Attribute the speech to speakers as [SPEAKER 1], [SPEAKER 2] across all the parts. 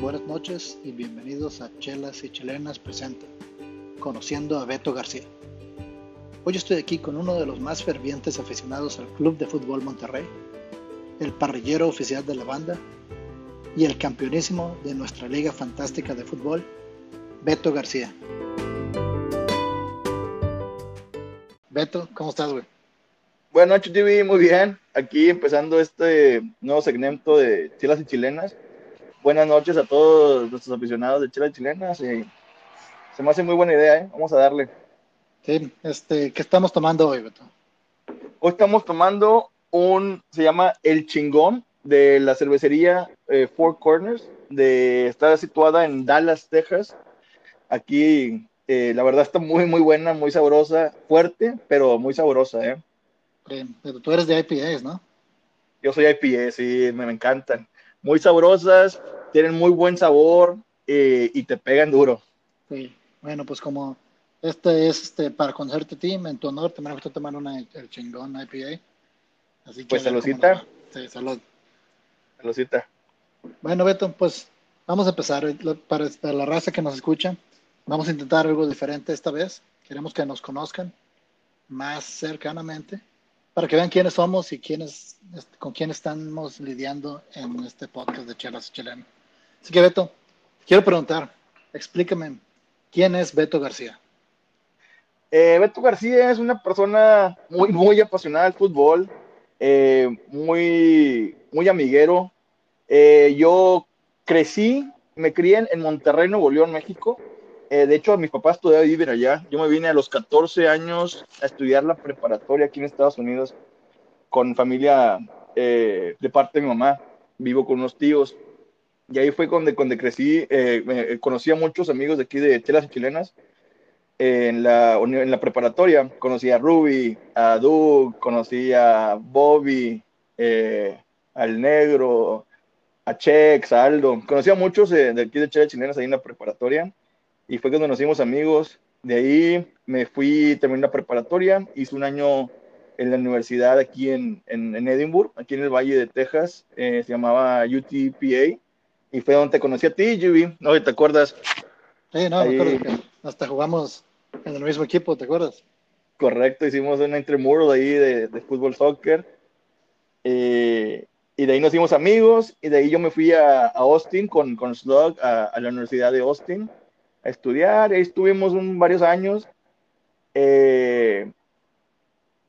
[SPEAKER 1] buenas noches y bienvenidos a Chelas y Chilenas Presenta, conociendo a Beto García. Hoy estoy aquí con uno de los más fervientes aficionados al Club de Fútbol Monterrey, el parrillero oficial de la banda y el campeonísimo de nuestra Liga Fantástica de Fútbol, Beto García. Beto, ¿cómo estás, güey?
[SPEAKER 2] Buenas noches, TV, muy bien. Aquí empezando este nuevo segmento de Chelas y Chilenas. Buenas noches a todos nuestros aficionados de y Chilenas. Y se me hace muy buena idea, ¿eh? Vamos a darle.
[SPEAKER 1] Sí, este, ¿qué estamos tomando hoy, Beto?
[SPEAKER 2] Hoy estamos tomando un, se llama El Chingón, de la cervecería eh, Four Corners, de, está situada en Dallas, Texas. Aquí, eh, la verdad, está muy, muy buena, muy sabrosa, fuerte, pero muy sabrosa, ¿eh?
[SPEAKER 1] Pero tú eres de IPAs, ¿no?
[SPEAKER 2] Yo soy IPA, sí, me, encantan. Muy sabrosas, tienen muy buen sabor eh, y te pegan duro.
[SPEAKER 1] Sí, bueno, pues como este es este, para conocerte a ti, en tu honor, te me gusta tomar una, el chingón IPA.
[SPEAKER 2] Así que pues saludcita.
[SPEAKER 1] Sí, salud.
[SPEAKER 2] Saludcita.
[SPEAKER 1] Bueno, Beto, pues vamos a empezar. Para, para la raza que nos escucha, vamos a intentar algo diferente esta vez. Queremos que nos conozcan más cercanamente para que vean quiénes somos y quiénes, este, con quién estamos lidiando en este podcast de Chelas Chileno. Así que, Beto, quiero preguntar, explícame, ¿quién es Beto García?
[SPEAKER 2] Eh, Beto García es una persona muy, muy apasionada del fútbol, eh, muy, muy amiguero. Eh, yo crecí, me crié en Monterrey, Nuevo León, México. Eh, de hecho, mis papás todavía viven allá. Yo me vine a los 14 años a estudiar la preparatoria aquí en Estados Unidos con familia eh, de parte de mi mamá. Vivo con unos tíos. Y ahí fue donde, cuando crecí. Eh, conocí a muchos amigos de aquí de Chelas Chilenas. en, la, en la preparatoria conocí a Ruby, a Doug, conocí a Bobby, al Negro, a Chex, a Aldo. Conocí a muchos de aquí de Chelas Chilenas ahí en la preparatoria y fue cuando nos hicimos amigos. De ahí me fui, terminé la preparatoria, hice un año en la universidad aquí en, en, en Edinburgh, aquí en el Valle de Texas, eh, se llamaba UTPA, y fue donde te conocí a ti, Juby, ¿no? ¿Te acuerdas?
[SPEAKER 1] Sí, no, me acuerdo que hasta jugamos en el mismo equipo, ¿te acuerdas?
[SPEAKER 2] Correcto, hicimos una intramural ahí de, de fútbol soccer. Eh, y de ahí nos hicimos amigos, y de ahí yo me fui a, a Austin con, con Slug, a, a, la Universidad de Austin a estudiar, ahí estuvimos varios años, eh,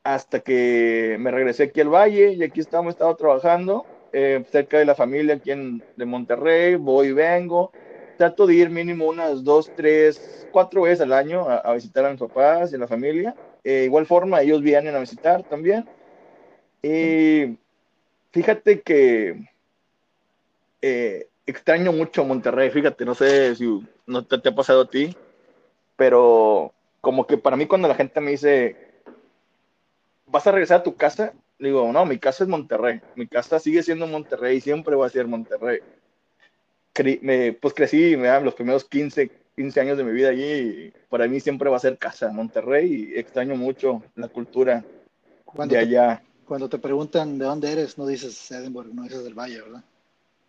[SPEAKER 2] hasta que me regresé aquí al Valle y aquí estamos, estado trabajando eh, cerca de la familia aquí en, de Monterrey, voy y vengo, trato de ir mínimo unas dos, tres, cuatro veces al año a, visitar a mis papás y a la familia, eh, igual forma ellos vienen a visitar también, y fíjate que extraño mucho Monterrey, fíjate, no sé si no te, ha pasado a ti, pero como que para mí cuando la gente me dice, ¿vas a regresar a tu casa? Digo, no, mi casa es Monterrey, mi casa sigue siendo Monterrey, siempre va a ser Monterrey. me, pues crecí me, los primeros 15, 15 años de mi vida allí y para mí siempre va a ser casa, Monterrey, y extraño mucho la cultura de allá.
[SPEAKER 1] cuando te preguntan de dónde eres, no dices Edinburgh, no dices del Valle, ¿verdad?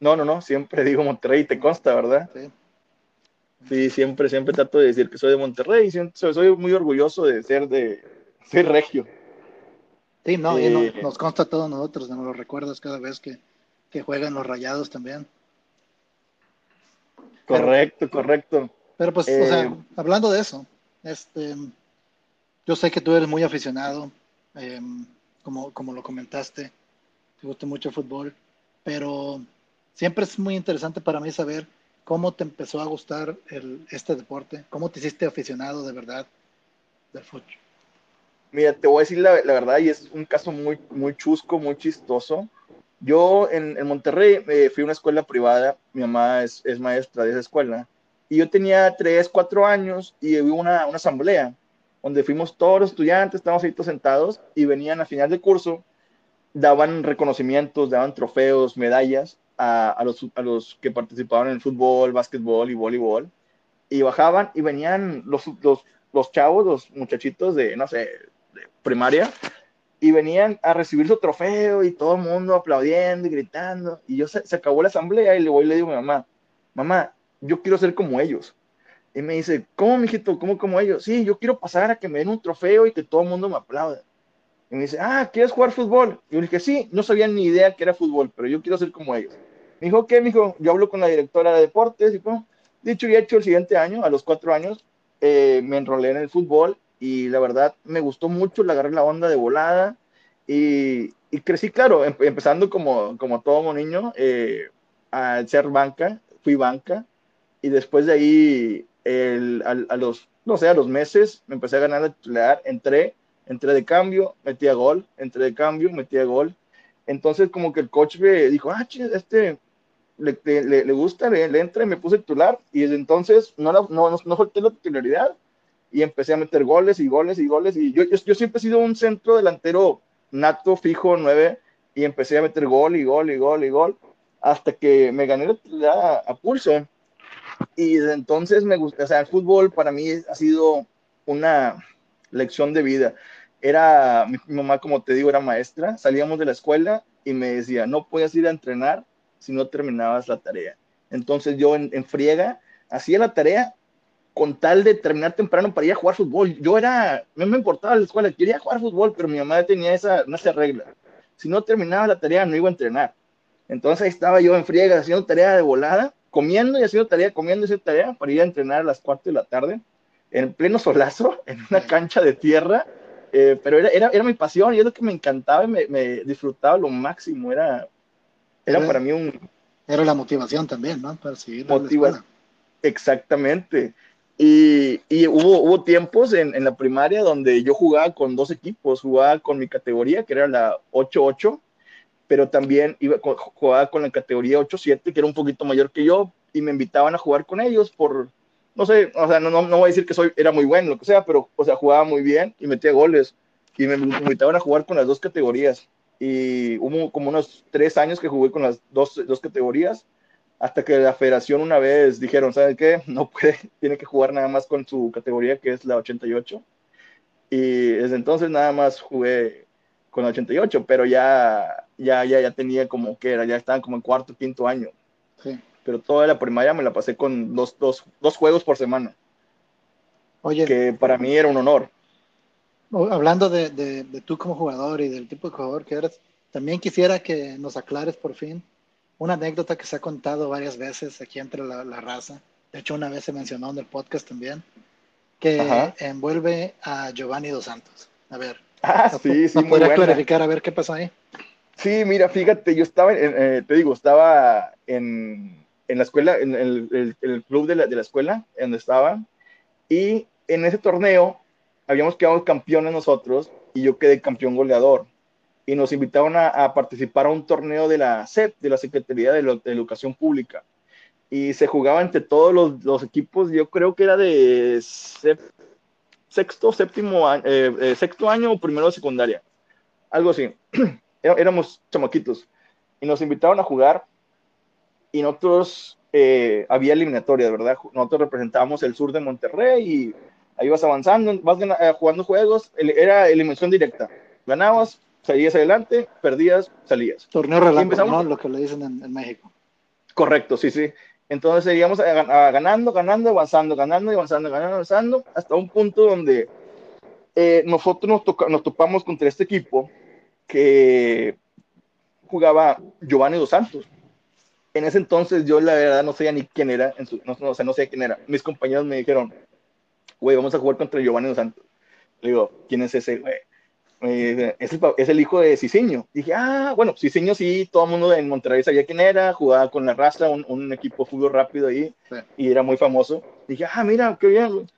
[SPEAKER 2] No, no, no, siempre digo Monterrey, te consta, ¿verdad? Sí. Sí, siempre, siempre trato de decir que soy de Monterrey, soy muy orgulloso de ser de ser regio.
[SPEAKER 1] Sí, no, y eh, nos consta a todos nosotros, nos lo recuerdas cada vez que, juegan los rayados también.
[SPEAKER 2] Correcto, correcto.
[SPEAKER 1] Pero pues, o sea, eh, hablando de eso, este, yo sé que tú eres muy aficionado, em, como, como lo comentaste, te gusta mucho el fútbol, pero siempre es muy interesante para mí saber cómo te empezó a gustar el, este deporte, cómo te hiciste aficionado de verdad del fútbol.
[SPEAKER 2] Mira, te voy a decir la, la, verdad, y es un caso muy, muy chusco, muy chistoso. Yo en, en Monterrey eh, fui a una escuela privada, mi mamá es, es, maestra de esa escuela, y yo tenía tres, cuatro años y hubo una, una asamblea donde fuimos todos los estudiantes, estábamos ahí todos sentados y venían a final de curso, daban reconocimientos, daban trofeos, medallas, a, los, a los que participaban en el fútbol, básquetbol y voleibol, y bajaban y venían los, los, los chavos, los muchachitos de, no sé, de primaria, y venían a recibir su trofeo y todo el mundo aplaudiendo y gritando. Y yo se, acabó la asamblea y le voy y le digo a mi mamá, mamá, yo quiero ser como ellos. Y me dice, ¿cómo, mijito? ¿Cómo como ellos? Sí, yo quiero pasar a que me den un trofeo y que todo el mundo me aplaude. Y me dice, ah, ¿quieres jugar fútbol? Y yo le dije, sí, no sabía ni idea que era fútbol, pero yo quiero ser como ellos. Me dijo, ¿qué? Me dijo, yo hablo con la directora de deportes y como, dicho y hecho, el siguiente año, a los cuatro años, eh, me enrolé en el fútbol y la verdad me gustó mucho, le agarré la onda de volada y, y crecí, claro, em, empezando como, como todo niño, eh, al ser banca, fui banca, y después de ahí, el, a, los, no sé, a los meses, me empecé a ganar la titular, entré, entré de cambio, metía gol, entré de cambio, metía gol. Entonces, como que el coach me dijo, ah, este, le, le, le gusta, le, le, entra y me puse titular, y desde entonces no, no, no, no falté la titularidad, y empecé a meter goles y goles y goles, y yo, yo, yo siempre he sido un centro delantero nato, fijo, nueve, y empecé a meter gol y gol y gol y gol, hasta que me gané la, a pulso. Y desde entonces me gusta, o sea, el fútbol para mí ha sido una lección de vida. Era, mi, mamá, como te digo, era maestra, salíamos de la escuela y me decía, no puedes ir a entrenar si no terminabas la tarea. Entonces yo en, en friega hacía la tarea con tal de terminar temprano para ir a jugar fútbol. Yo era, no me importaba la escuela, quería jugar fútbol, pero mi mamá tenía esa, esa regla. Si no terminaba la tarea, no iba a entrenar. Entonces ahí estaba yo en friega haciendo tarea de volada, comiendo y haciendo tarea, comiendo y haciendo tarea para ir a entrenar a las 4 de la tarde, en pleno solazo, en una cancha de tierra. Eh, pero era, era, era, mi pasión y es lo que me encantaba y me, me disfrutaba lo máximo. Era, era, era, para mí un...
[SPEAKER 1] Era la motivación también, ¿no? Para seguir.
[SPEAKER 2] Motiva Exactamente. Y, y, hubo, hubo tiempos en, en, la primaria donde yo jugaba con dos equipos, jugaba con mi categoría, que era la 8-8, pero también iba, jugaba con la categoría 8-7, que era un poquito mayor que yo, y me invitaban a jugar con ellos por, no sé, o sea, no, no, no voy a decir que soy, era muy bueno, lo que sea, pero, o sea, jugaba muy bien y metía goles, y me invitaban a jugar con las dos categorías. Y hubo como unos tres años que jugué con las dos, dos categorías, hasta que la federación una vez dijeron, ¿sabe qué? No puede, tiene que jugar nada más con su categoría que es la 88. Y desde entonces nada más jugué con la 88, pero ya, ya, ya, ya tenía como que era, ya estaban como en cuarto, quinto año.
[SPEAKER 1] Sí.
[SPEAKER 2] Pero toda la primaria me la pasé con dos, dos, dos juegos por semana.
[SPEAKER 1] Oye.
[SPEAKER 2] Que para mí era un honor.
[SPEAKER 1] Hablando de, de, de tú como jugador y del tipo de jugador que eres, también quisiera que nos aclares por fin una anécdota que se ha contado varias veces aquí entre la, la raza, de hecho una vez se mencionó en el podcast también, que Ajá. envuelve a Giovanni Dos Santos. A ver,
[SPEAKER 2] ah, sí, sí,
[SPEAKER 1] ¿me podría clarificar a ver qué pasó ahí?
[SPEAKER 2] Sí, mira, fíjate, yo estaba, en, eh, te digo, estaba en, en la escuela, en el, el, el club de la, de la, escuela, donde estaba, y en ese torneo habíamos quedado campeones nosotros, y yo quedé campeón goleador y nos invitaron a, a, participar a un torneo de la SEP, de la Secretaría de, Lo, de Educación Pública. Y se jugaba entre todos los, los, equipos, yo creo que era de sexto, séptimo, eh, eh, sexto año o primero de secundaria. Algo así. Éramos chamaquitos. Y nos invitaron a jugar y nosotros, eh, había eliminatoria, ¿verdad? Nosotros representábamos el sur de Monterrey y ahí vas avanzando, vas jugando juegos, era eliminación directa. Ganabas, salías adelante, perdías, salías.
[SPEAKER 1] Torneo relámpago, ¿no? Lo que le dicen en, en, México.
[SPEAKER 2] Correcto, sí, sí. Entonces seguíamos a, a, ganando, ganando, avanzando, ganando, avanzando, ganando, avanzando, hasta un punto donde eh, nosotros nos, toca, nos topamos contra este equipo que jugaba Giovanni Dos Santos. En ese entonces yo la verdad no sabía ni quién era, en su, no, no, o sea, no quién era. Mis compañeros me dijeron, güey, vamos a jugar contra Giovanni Dos Santos. Le digo, ¿quién es ese, güey? Eh, es, el, es, el, hijo de Ciseño. Dije, ah, bueno, Ciseño sí, todo el mundo en Monterrey sabía quién era, jugaba con la raza, un, un equipo de fútbol rápido ahí, sí. y era muy famoso. Dije, ah, mira, qué bien.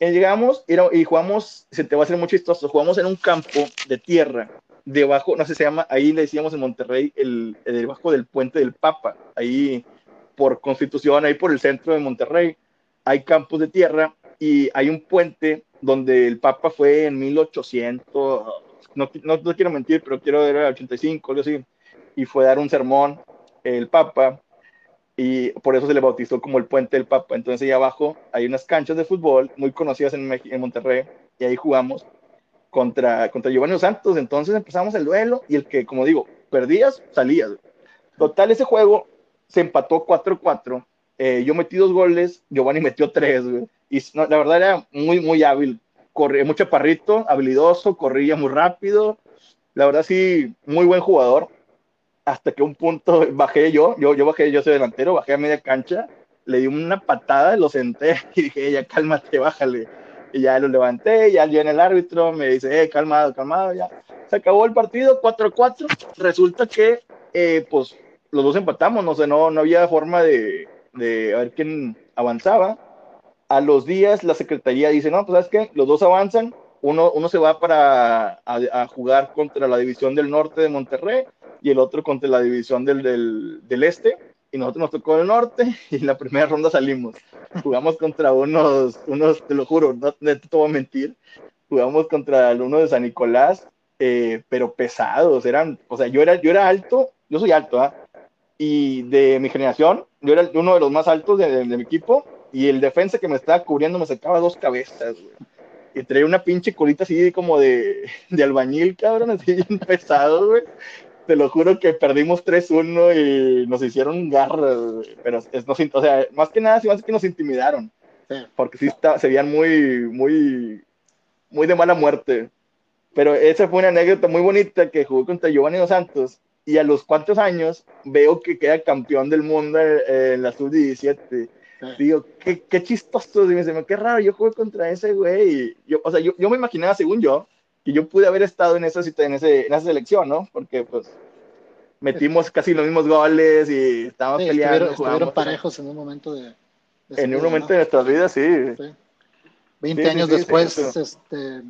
[SPEAKER 2] Y llegamos y, era, y, jugamos, se te va a hacer muy chistoso, jugamos en un campo de tierra, debajo, no sé, se llama, ahí le decíamos en Monterrey, el, debajo del puente del Papa, ahí por Constitución, ahí por el centro de Monterrey, hay campos de tierra y hay un puente donde el Papa fue en 1800, no, no, no quiero mentir, pero quiero el 85, algo así, y fue a dar un sermón el Papa, y por eso se le bautizó como el Puente del Papa. Entonces ahí abajo hay unas canchas de fútbol muy conocidas en, en Monterrey, y ahí jugamos contra, contra Giovanni Santos. Entonces empezamos el duelo, y el que, como digo, perdías, salías. Total, ese juego se empató 4-4, eh, yo metí dos goles, Giovanni metió tres, güey. Y la verdad era muy, muy hábil. Corría mucho parrito, habilidoso, corría muy rápido. La verdad sí, muy buen jugador. Hasta que un punto bajé yo, yo, yo bajé, yo soy delantero, bajé a media cancha, le di una patada, lo senté y dije, ya cálmate, bájale. Y ya lo levanté, ya viene el árbitro, me dice, eh, calmado, calmado, ya. Se acabó el partido, 4-4. Resulta que, eh, pues, los dos empatamos, no sé, no, no había forma de, de ver quién avanzaba. A los días la secretaría dice, no, pues sabes qué, los dos avanzan, uno, uno se va para a, jugar contra la división del norte de Monterrey y el otro contra la división del, del, del este y nosotros nos tocó el norte y en la primera ronda salimos. Jugamos contra unos, unos te lo juro, no, te voy a mentir, jugamos contra uno de San Nicolás, eh, pero pesados, eran, o sea, yo era, yo era alto, yo soy alto, ¿ah? y de mi generación, yo era uno de los más altos de, mi equipo, y el defensa que me estaba cubriendo me sacaba dos cabezas, güey. Y traía una pinche colita así como de, de albañil, cabrón, así bien pesado, güey. Te lo juro que perdimos 3-1 y nos hicieron garras, pero es, no, o sea, más que nada, sí, más que nos intimidaron. Porque sí está, se veían muy, muy, muy de mala muerte. Pero esa fue una anécdota muy bonita que jugó contra Giovanni Dos Santos y a los cuantos años veo que queda campeón del mundo en, la sub-17. Digo, qué, qué chistoso, y me dice, qué raro, yo jugué contra ese güey. yo, o sea, yo, yo, me imaginaba, según yo, que yo pude haber estado en esa, en, ese, en esa selección, ¿no? Porque, pues, metimos casi los mismos goles y estábamos peleando.
[SPEAKER 1] Estuvieron, parejos en un momento de...
[SPEAKER 2] en un momento de nuestras vidas, sí.
[SPEAKER 1] 20 años después, este,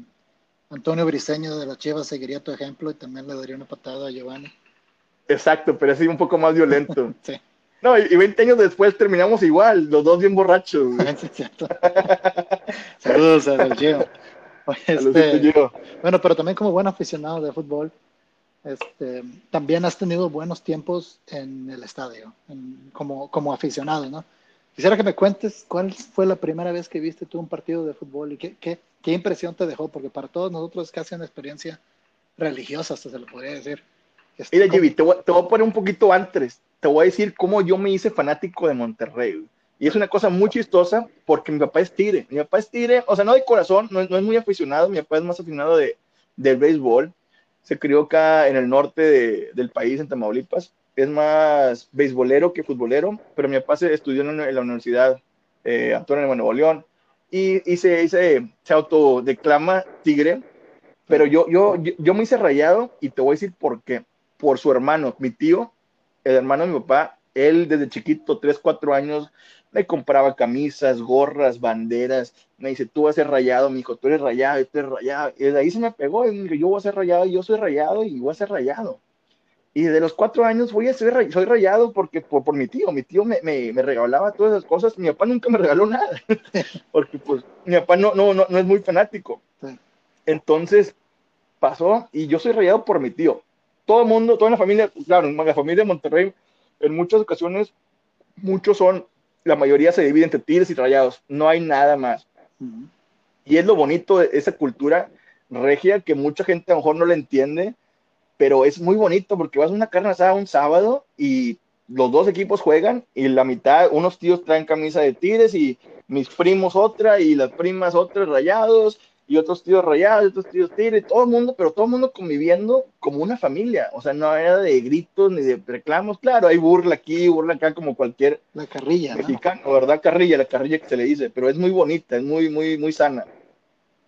[SPEAKER 1] Antonio Briseño de la Chivas seguiría tu ejemplo y también le daría una patada a Giovanni.
[SPEAKER 2] Exacto, pero así un poco más violento. sí. No, y, 20 años después terminamos igual, los dos bien borrachos.
[SPEAKER 1] Saludos a Gio. Este, bueno, pero también como buen aficionado de fútbol, este, también has tenido buenos tiempos en el estadio, como, como aficionado, ¿no? Quisiera que me cuentes cuál fue la primera vez que viste tú un partido de fútbol y qué, qué, qué impresión te dejó, porque para todos nosotros es casi una experiencia religiosa, hasta se lo podría decir.
[SPEAKER 2] Mira, Jimmy, te voy, a poner un poquito antes. Te voy a decir cómo yo me hice fanático de Monterrey. Y es una cosa muy chistosa porque mi papá es tigre. Mi papá es tigre, o sea, no de corazón, no, no es muy aficionado. Mi papá es más aficionado de, del béisbol. Se crió acá en el norte del país, en Tamaulipas. Es más beisbolero que futbolero, pero mi papá se estudió en, la Universidad eh, Antonio de Nuevo León y, y se, se, se autodeclama tigre. Pero yo, yo, yo, yo me hice rayado y te voy a decir por qué por su hermano, mi tío, el hermano de mi papá, él desde chiquito, 3, 4 años, me compraba camisas, gorras, banderas, me dice, tú vas a ser rayado, mi hijo, tú eres rayado, tú eres rayado, y desde ahí se me pegó, y yo voy a ser rayado, yo soy rayado, y voy a ser rayado. Y de los cuatro años voy a ser, soy rayado porque por, por mi tío, mi tío me, me, me, regalaba todas esas cosas, mi papá nunca me regaló nada, porque pues mi papá no, no, no, no es muy fanático. Entonces pasó y yo soy rayado por mi tío. Todo el mundo, toda la familia, claro, la familia de Monterrey, en muchas ocasiones, muchos son, la mayoría se divide entre tigres y rayados, no hay nada más. Y es lo bonito de esa cultura regia que mucha gente a lo mejor no la entiende, pero es muy bonito porque vas a una carne asada un sábado y los dos equipos juegan y la mitad, unos tíos traen camisa de tigres y mis primos otra y las primas otras rayados y otros tíos rayados, otros tíos tigres, todo el mundo, pero todo el mundo conviviendo como una familia, o sea, no era de gritos ni de reclamos, claro, hay burla aquí, burla acá como cualquier
[SPEAKER 1] la carrilla,
[SPEAKER 2] mexicano, ¿verdad? Carrilla, la carrilla que se le dice, pero es muy bonita, es muy, muy, muy sana.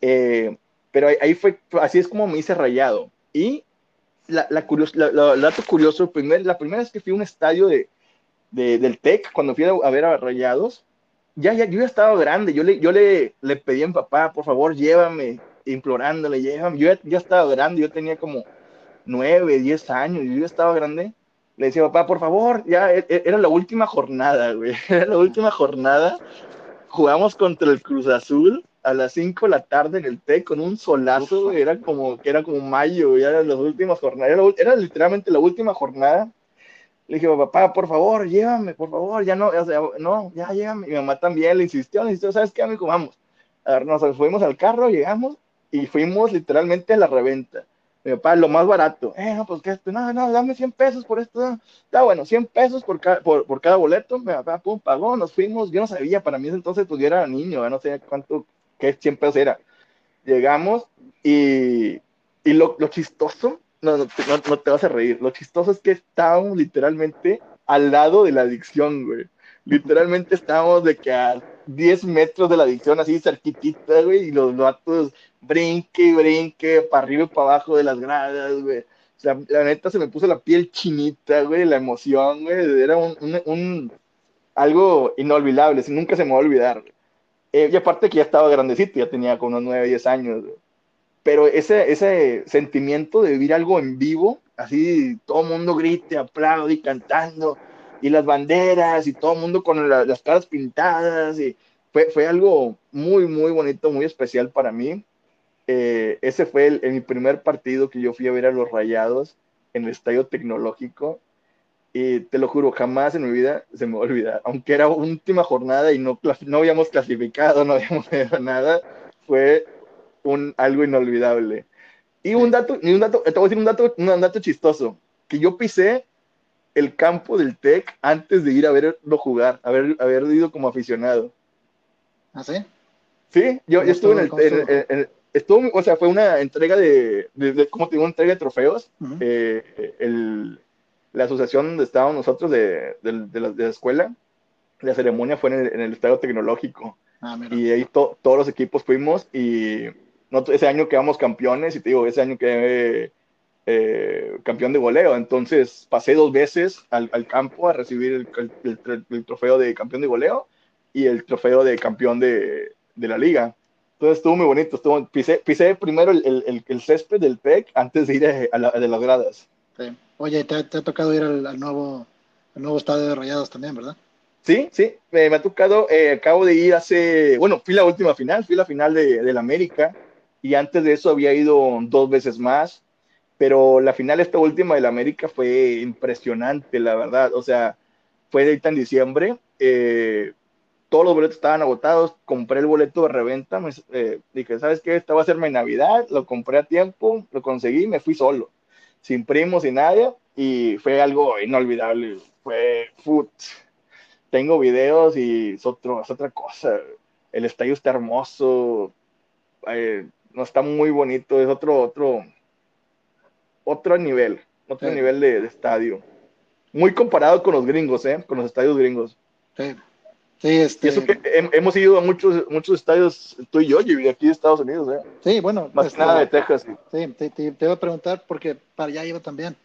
[SPEAKER 2] Eh, pero ahí, fue, así es como me hice rayado. Y la, la, la, dato curioso, primer, la primera vez que fui a un estadio de, de del TEC, cuando fui a, ver a Rayados, ya, ya, yo ya estaba grande, yo le, yo le, le pedí a mi papá, por favor, llévame, implorándole, llévame, yo ya, estaba grande, yo tenía como nueve, diez años, yo ya estaba grande, le decía, papá, por favor, ya, e, e, era la última jornada, güey, era la última jornada, jugamos contra el Cruz Azul a las cinco de la tarde en el TEC con un solazo, era como, que era como mayo, ya eran las últimas jornadas, era, era literalmente la última jornada, le dije, papá, por favor, llévame, por favor, ya no, o sea, no, ya llévame. Mi mamá también le insistió, le insistió, ¿sabes qué, amigo? Vamos. A ver, nos fuimos al carro, llegamos y fuimos literalmente a la reventa. Mi papá, lo más barato. Eh, no, pues que, no, no, dame 100 pesos por esto. Está bueno, 100 pesos por, por, por, cada boleto. Mi papá, pum, pagó, nos fuimos. Yo no sabía, para mí entonces, pues yo era niño, no sé cuánto, qué 100 pesos era. Llegamos y, y lo, lo chistoso, no, no, no, te vas a reír, lo chistoso es que estábamos literalmente al lado de la adicción, güey. Literalmente estábamos de que a 10 metros de la adicción, así cerquitita, güey, y los vatos brinque, brinque, para arriba y para abajo de las gradas, güey. O sea, la neta se me puso la piel chinita, güey, la emoción, güey. Era un, un, algo inolvidable, nunca se me va a olvidar. Eh, y aparte que ya estaba grandecito, ya tenía como unos 9, 10 años, güey. Pero ese, ese sentimiento de vivir algo en vivo, así todo el mundo grite, aplaude y cantando, y las banderas y todo el mundo con las caras pintadas y fue, fue algo muy, muy bonito, muy especial para mí. Eh, ese fue el, mi primer partido que yo fui a ver a los Rayados en el Estadio Tecnológico y te lo juro, jamás en mi vida se me va a olvidar, aunque era última jornada y no, no habíamos clasificado, no habíamos hecho nada, fue un, algo inolvidable. Y un dato, y un dato, te voy a decir un dato, un dato chistoso, que yo pisé el campo del TEC antes de ir a verlo jugar, haber, haber ido como aficionado.
[SPEAKER 1] ¿Ah, sí?
[SPEAKER 2] Sí, yo, estuve en el, estuvo, o sea, fue una entrega de, de, ¿cómo te digo? Una entrega de trofeos. Eh, el, la asociación donde estábamos nosotros de, de la, la, escuela, la ceremonia fue en el, en el estadio tecnológico. Ah, y ahí todos los equipos fuimos y ese año quedamos campeones y te digo, ese año quedé eh, campeón de goleo. Entonces pasé dos veces al, campo a recibir el, trofeo de campeón de goleo y el trofeo de campeón de, la liga. Entonces estuvo muy bonito. Estuvo, pisé, pisé primero el, césped del PEC antes de ir a, de las gradas.
[SPEAKER 1] Oye, te, ha tocado ir al, nuevo, nuevo estadio de Rayados también, ¿verdad?
[SPEAKER 2] Sí, sí, me, ha tocado, eh, acabo de ir hace, bueno, fui la última final, fui la final de, de la América y antes de eso había ido dos veces más pero la final esta última del América fue impresionante, la verdad. O sea, fue ahorita en diciembre. Eh, todos los boletos estaban agotados. Compré el boleto de reventa. Me, eh, dije, ¿sabes qué? Esta va a ser mi Navidad. Lo compré a tiempo, lo conseguí, me fui solo, sin primos, sin nadie. Y fue algo inolvidable. Fue foot. Tengo videos y es, otro, es otra cosa. El estadio está hermoso. Eh, no está muy bonito. Es otro, otro, otro nivel, otro nivel de, estadio. Muy comparado con los gringos, ¿eh? Con los estadios gringos.
[SPEAKER 1] Sí. Sí, este...
[SPEAKER 2] Y eso que hemos ido a muchos, muchos estadios, tú y yo, y aquí de Estados Unidos, ¿eh?
[SPEAKER 1] Sí, bueno.
[SPEAKER 2] Más este, nada de Texas.
[SPEAKER 1] Sí, te, te, iba a preguntar, porque para allá iba también.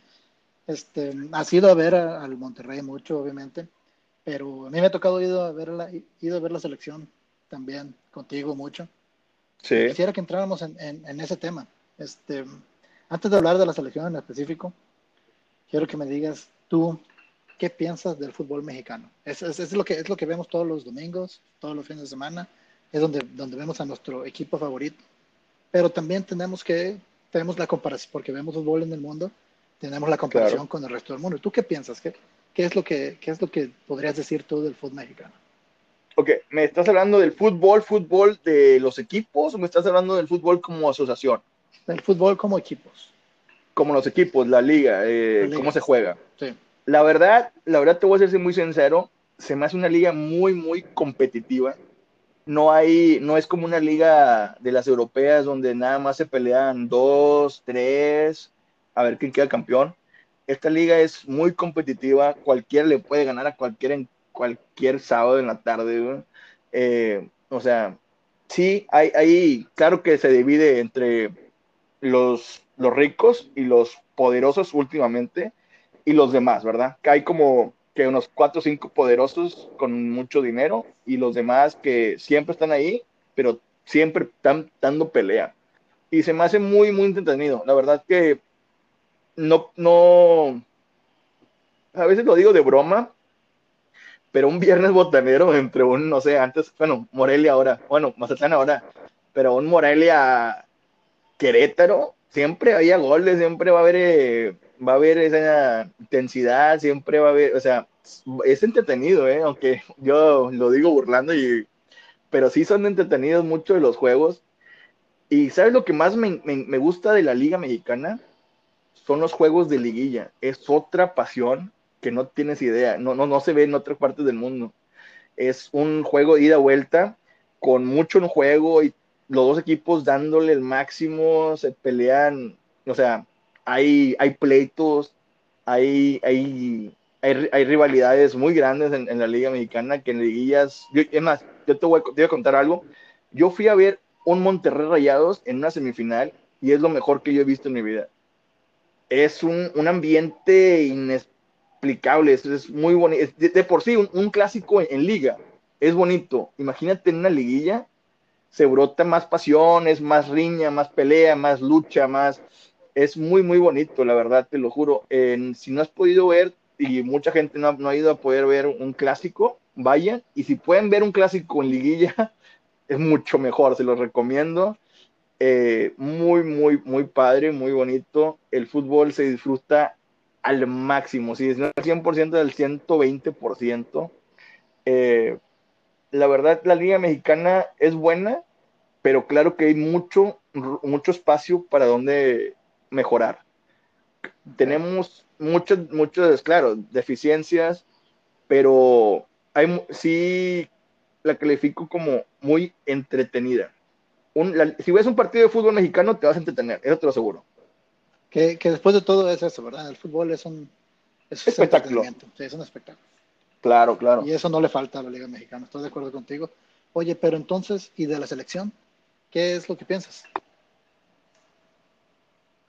[SPEAKER 1] Este, has ido a ver al Monterrey mucho, obviamente, pero a mí me ha tocado ido a ver la, ido a ver la selección también contigo mucho.
[SPEAKER 2] Sí.
[SPEAKER 1] Quisiera que entráramos en, en, en ese tema. Este, antes de hablar de la selección en específico, quiero que me digas tú qué piensas del fútbol mexicano. Es, es, lo, que, es lo que vemos todos los domingos, todos los fines de semana, es donde, donde vemos a nuestro equipo favorito. Pero también tenemos que, tenemos la comparación, porque vemos fútbol en el mundo, tenemos la comparación con el resto del mundo. ¿Tú qué piensas? ¿Qué, qué, es lo que, ¿Qué es lo que podrías decir tú del fútbol mexicano?
[SPEAKER 2] Ok, ¿me estás hablando del fútbol, fútbol de los equipos o me estás hablando del fútbol como asociación?
[SPEAKER 1] del fútbol como equipos.
[SPEAKER 2] Como los equipos, la liga, eh, cómo se juega. La verdad, la verdad te voy a ser muy sincero, se me hace una liga muy, muy competitiva. No hay, no es como una liga de las europeas donde nada más se pelean dos, tres, a ver quién queda campeón. Esta liga es muy competitiva, cualquiera le puede ganar a cualquiera en cualquier sábado en la tarde. Eh, o sea, sí, hay, hay, claro que se divide entre los, los ricos y los poderosos últimamente y los demás, ¿verdad? Que hay como que unos cuatro o cinco poderosos con mucho dinero y los demás que siempre están ahí, pero siempre están dando pelea. Y se me hace muy, muy entretenido. La verdad que no, no, a veces lo digo de broma, pero un viernes botanero entre un, no sé, antes, bueno, Morelia ahora, bueno, Mazatlán ahora, pero un Morelia Querétaro, siempre había goles, siempre va a haber, eh, va a haber esa intensidad, siempre va a haber, o sea, es entretenido, ¿eh? aunque yo lo digo burlando, y, pero sí son entretenidos mucho de los juegos. Y ¿sabes lo que más me, me, gusta de la Liga Mexicana? son los juegos de liguilla. Es otra pasión que no tienes idea, no, no, no se ve en otras partes del mundo. Es un juego de ida-vuelta con mucho en juego y los dos equipos dándole el máximo, se pelean, o sea, hay, hay pleitos, hay, hay, hay, rivalidades muy grandes en, la Liga Mexicana que en liguillas, es más, yo te voy, te voy a contar algo, yo fui a ver un Monterrey Rayados en una semifinal y es lo mejor que yo he visto en mi vida. Es un, un ambiente inexplicable, es, es muy bonito. De, por sí, un, clásico en, liga es bonito. Imagínate en una liguilla, se brota más pasión, es más riña, más pelea, más lucha, más... Es muy, muy bonito, la verdad, te lo juro. si no has podido ver, y mucha gente no, no ha ido a poder ver un clásico, vayan. Y si pueden ver un clásico en liguilla, es mucho mejor, se los recomiendo. Eh, muy, muy, muy padre, muy bonito. El fútbol se disfruta al máximo, si es el 100% del 120%. Eh, la verdad, la Liga Mexicana es buena, pero claro que hay mucho, mucho espacio para donde mejorar. Tenemos muchas, muchas, claro, deficiencias, pero hay, sí la califico como muy entretenida si ves un partido de fútbol mexicano, te vas a entretener, eso te lo aseguro.
[SPEAKER 1] Que, después de todo es eso, ¿verdad? El fútbol es un,
[SPEAKER 2] espectáculo.
[SPEAKER 1] Sí, es un espectáculo.
[SPEAKER 2] Claro, claro.
[SPEAKER 1] Y eso no le falta a la Liga Mexicana, estoy de acuerdo contigo. Oye, pero entonces, ¿y de la selección? ¿Qué es lo que piensas?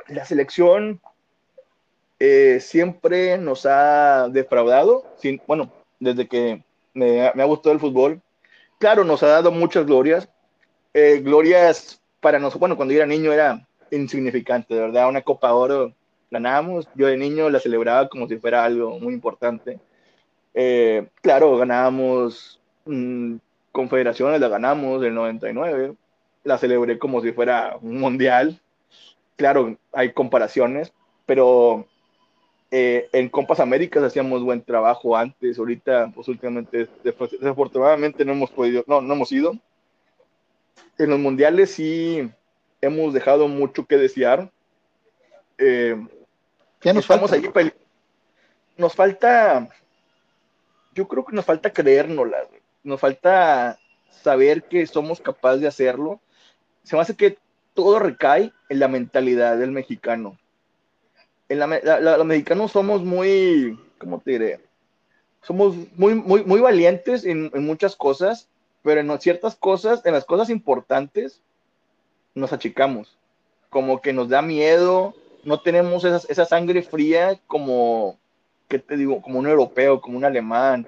[SPEAKER 2] La selección eh, siempre nos ha defraudado, sin, bueno, desde que me, me ha gustado el fútbol. Claro, nos ha dado muchas glorias, eh, glorias para nosotros, bueno, cuando yo era niño era insignificante, de verdad, una Copa Oro ganábamos, yo de niño la celebraba como si fuera algo muy importante. Eh, claro, ganábamos mm, confederaciones, la ganamos el 99, la celebré como si fuera un mundial. Claro, hay comparaciones, pero eh, en Compas Américas hacíamos buen trabajo antes, ahorita, pues últimamente, desafortunadamente no hemos podido, no, no hemos ido, en los mundiales sí hemos dejado mucho que desear. Eh,
[SPEAKER 1] ¿Qué nos falta? Ahí,
[SPEAKER 2] nos falta, yo creo que nos falta creérnosla, nos falta saber que somos capaces de hacerlo. Se me hace que todo recae en la mentalidad del mexicano. En la, los mexicanos somos muy, ¿cómo te diré? Somos muy, muy, muy valientes en, en muchas cosas pero en ciertas cosas, en las cosas importantes, nos achicamos. Como que nos da miedo, no tenemos esa, esa sangre fría como, ¿qué te digo? Como un europeo, como un alemán,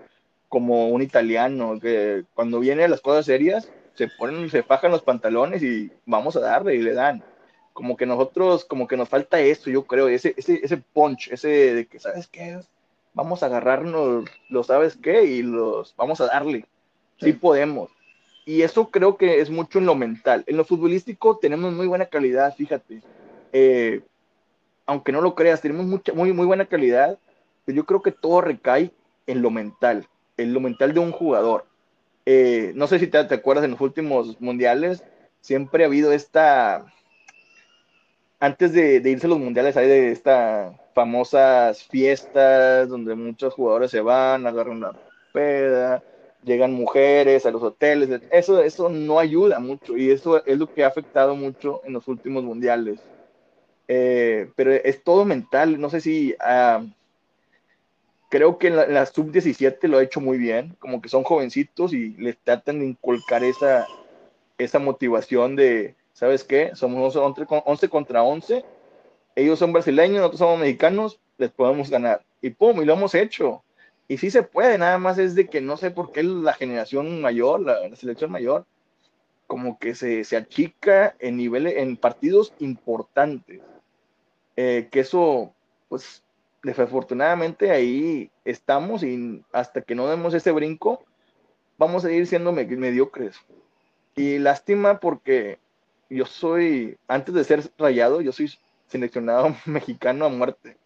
[SPEAKER 2] como un italiano, que cuando vienen las cosas serias, se ponen, se fajan los pantalones y vamos a darle y le dan. Como que nosotros, como que nos falta esto, yo creo, ese, ese, ese punch, ese de que, ¿sabes qué? Vamos a agarrarnos, lo sabes qué, y los vamos a darle sí podemos. Y eso creo que es mucho en lo mental. En lo futbolístico tenemos muy buena calidad, fíjate. Eh, aunque no lo creas, tenemos mucha, muy, muy buena calidad, pero yo creo que todo recae en lo mental, en lo mental de un jugador. Eh, no sé si te, te, acuerdas en los últimos mundiales, siempre ha habido esta, antes de, de irse a los mundiales, hay de estas famosas fiestas donde muchos jugadores se van, agarran una peda, llegan mujeres a los hoteles, eso, eso no ayuda mucho y eso es lo que ha afectado mucho en los últimos mundiales. Eh, pero es todo mental, no sé si ah, creo que en la, sub-17 lo ha hecho muy bien, como que son jovencitos y les tratan de inculcar esa, esa motivación de, ¿sabes qué? Somos 11 contra 11, ellos son brasileños, nosotros somos mexicanos, les podemos ganar. Y pum, y lo hemos hecho. Y sí se puede, nada más es de que no sé por qué la generación mayor, la, selección mayor, como que se, se, achica en niveles, en partidos importantes. Eh, que eso, pues, desafortunadamente ahí estamos y hasta que no demos ese brinco, vamos a ir siendo mediocres. Y lástima porque yo soy, antes de ser rayado, yo soy seleccionado mexicano a muerte.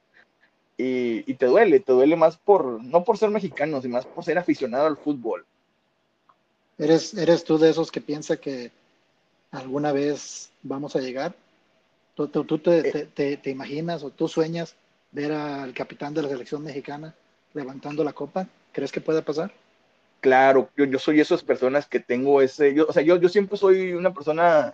[SPEAKER 2] Y, te duele, te duele más por, no por ser mexicano, sino más por ser aficionado al fútbol.
[SPEAKER 1] ¿Eres, ¿Eres tú de esos que piensa que alguna vez vamos a llegar? ¿Tú, tú, te, te, te, imaginas o tú sueñas ver al capitán de la selección mexicana levantando la copa? ¿Crees que puede pasar?
[SPEAKER 2] Claro, yo, yo soy esas personas que tengo ese, yo, o sea, yo, yo siempre soy una persona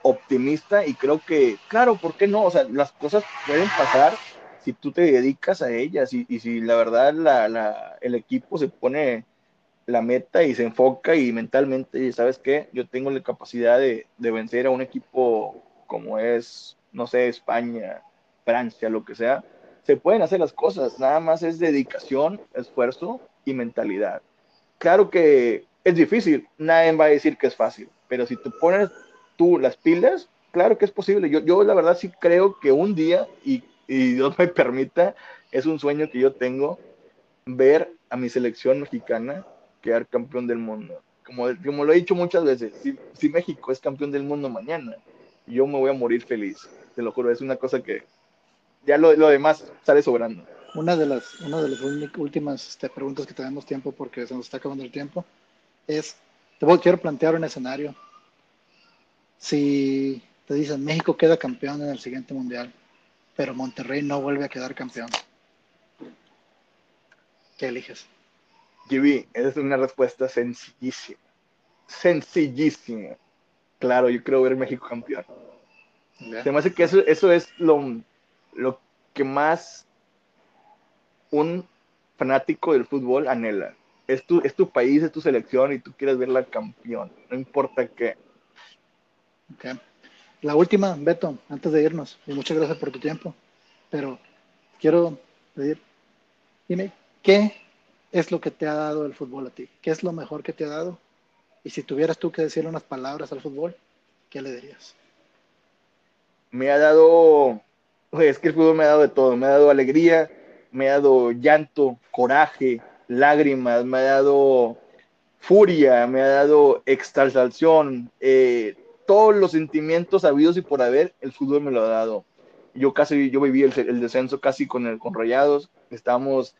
[SPEAKER 2] optimista y creo que, claro, ¿por qué no? O sea, las cosas pueden pasar si tú te dedicas a ellas y, y si la verdad la, la, el equipo se pone la meta y se enfoca y mentalmente, sabes qué, yo tengo la capacidad de, de vencer a un equipo como es, no sé, España, Francia, lo que sea, se pueden hacer las cosas, nada más es dedicación, esfuerzo y mentalidad. Claro que es difícil, nadie va a decir que es fácil, pero si te pones tú las pilas, claro que es posible. Yo, yo la verdad sí creo que un día, y, y Dios me permita, es un sueño que yo tengo, ver a mi selección mexicana quedar campeón del mundo. Como, como lo he dicho muchas veces, si, si México es campeón del mundo mañana, yo me voy a morir feliz. Te lo juro, es una cosa que ya lo, lo demás sale sobrando.
[SPEAKER 1] Una de las, una de las últimas este, preguntas que tenemos tiempo, porque se nos está acabando el tiempo, es, te voy, quiero plantear un escenario. Si te dicen México queda campeón en el siguiente mundial, pero Monterrey no vuelve a quedar campeón, ¿qué eliges?
[SPEAKER 2] Esa es una respuesta sencillísima. Sencillísima. Claro, yo creo ver México campeón. Se me hace que eso, eso es lo, lo que más un fanático del fútbol anhela. Es tu, es tu país, es tu selección y tú quieres verla campeón, no importa qué.
[SPEAKER 1] Okay. La última, Beto, antes de irnos, y muchas gracias por tu tiempo, pero quiero pedir, dime, ¿qué es lo que te ha dado el fútbol a ti? ¿Qué es lo mejor que te ha dado? Y si tuvieras tú que decirle unas palabras al fútbol, ¿qué le dirías?
[SPEAKER 2] Me ha dado, es que el fútbol me ha dado de todo, me ha dado alegría, me ha dado llanto, coraje, lágrimas, me ha dado furia, me ha dado exaltación, eh, todos los sentimientos habidos y por haber, el fútbol me lo ha dado. Yo casi, yo viví el, descenso casi con, el, con Rayados, estábamos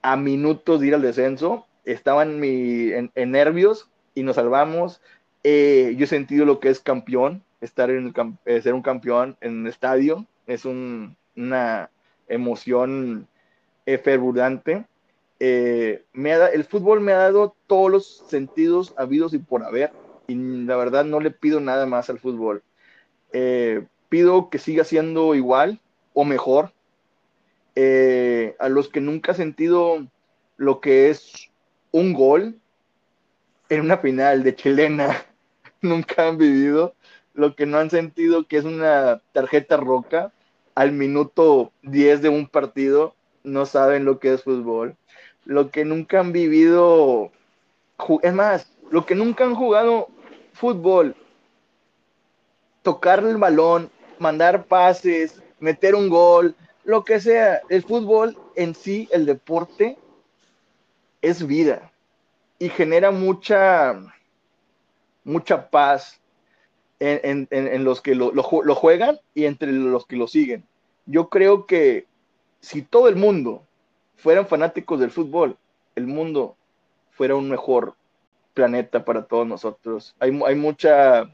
[SPEAKER 2] a minutos de ir al descenso, estaban en, nervios y nos salvamos. Eh, yo he sentido lo que es campeón, estar en eh, ser un campeón en un estadio, es un, una emoción efervescente. Eh, el fútbol me ha dado todos los sentidos habidos y por haber, la verdad no le pido nada más al fútbol. Eh, pido que siga siendo igual o mejor. Eh, a los que nunca han sentido lo que es un gol en una final de chilena, nunca han vivido lo que no han sentido que es una tarjeta roca al minuto 10 de un partido, no saben lo que es fútbol. Lo que nunca han vivido, es más, lo que nunca han jugado fútbol, tocar el balón, mandar pases, meter un gol, lo que sea, el fútbol en sí, el deporte, es vida y genera mucha, mucha paz en, en, en los que lo, lo, lo, juegan y entre los que lo siguen. Yo creo que si todo el mundo fueran fanáticos del fútbol, el mundo fuera un mejor planeta para todos nosotros. Hay, hay mucha,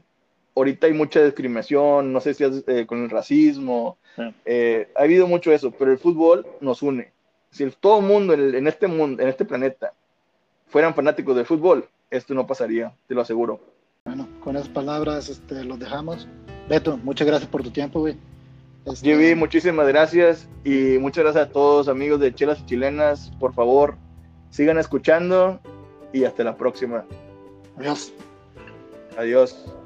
[SPEAKER 2] ahorita hay mucha discriminación, no sé si es eh, con el racismo, sí. eh, ha habido mucho eso, pero el fútbol nos une. Si el, todo el mundo en, el, en, este mundo, en este planeta, fueran fanáticos del fútbol, esto no pasaría, te lo aseguro.
[SPEAKER 1] Bueno, con esas palabras este, los dejamos. Beto, muchas gracias por tu tiempo, güey.
[SPEAKER 2] Este... Jimmy, muchísimas gracias y muchas gracias a todos amigos de Chelas y Chilenas. Por favor, sigan escuchando y hasta la próxima.
[SPEAKER 1] Adiós.
[SPEAKER 2] Adiós.